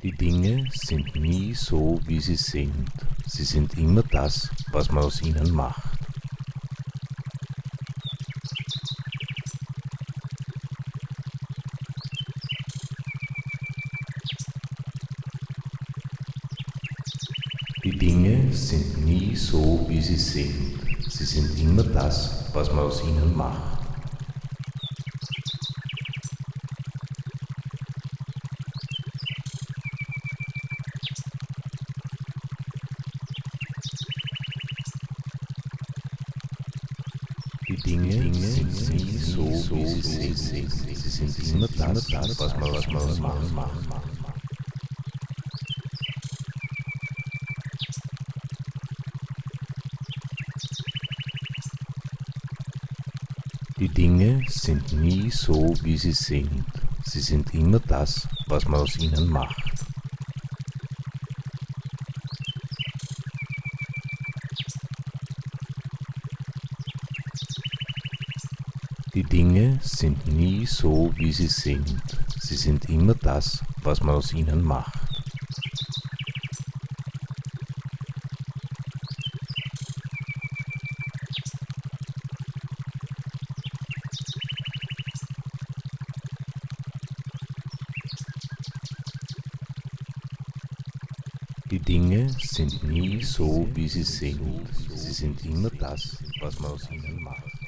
Die Dinge sind nie so, wie sie sind. Sie sind immer das, was man aus ihnen macht. Die Dinge sind nie so, wie sie sind. Sie sind immer das, was man aus ihnen macht. Die Dinge, sind nie so, wie sie sind. Sie sind immer das, was man aus ihnen macht. Die Dinge sind nie so, wie sie sind. Sie sind immer das, was man aus ihnen macht. Die Dinge sind nie so, wie sie sind. Sie sind immer das, was man aus ihnen macht. Die Dinge sind nie so, wie sie sind. Sie sind immer das, was man aus ihnen macht.